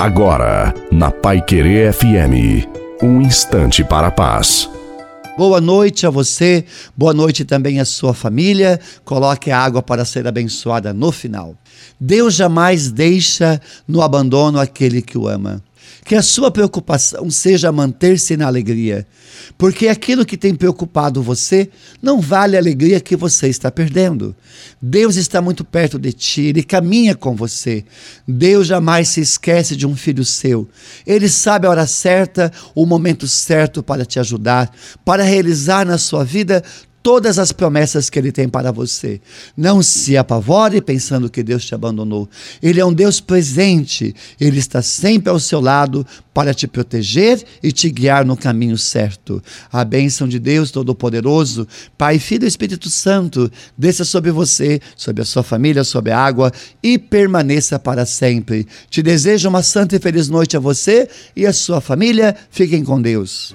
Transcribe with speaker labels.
Speaker 1: Agora, na Pai Querer FM, um instante para a paz.
Speaker 2: Boa noite a você, boa noite também à sua família. Coloque a água para ser abençoada no final. Deus jamais deixa no abandono aquele que o ama. Que a sua preocupação seja manter-se na alegria, porque aquilo que tem preocupado você não vale a alegria que você está perdendo. Deus está muito perto de ti, ele caminha com você. Deus jamais se esquece de um filho seu. Ele sabe a hora certa, o momento certo para te ajudar, para realizar na sua vida todas as promessas que ele tem para você. Não se apavore pensando que Deus te abandonou. Ele é um Deus presente, ele está sempre ao seu lado para te proteger e te guiar no caminho certo. A bênção de Deus Todo-Poderoso, Pai, Filho e Espírito Santo, desça sobre você, sobre a sua família, sobre a água e permaneça para sempre. Te desejo uma santa e feliz noite a você e a sua família. Fiquem com Deus.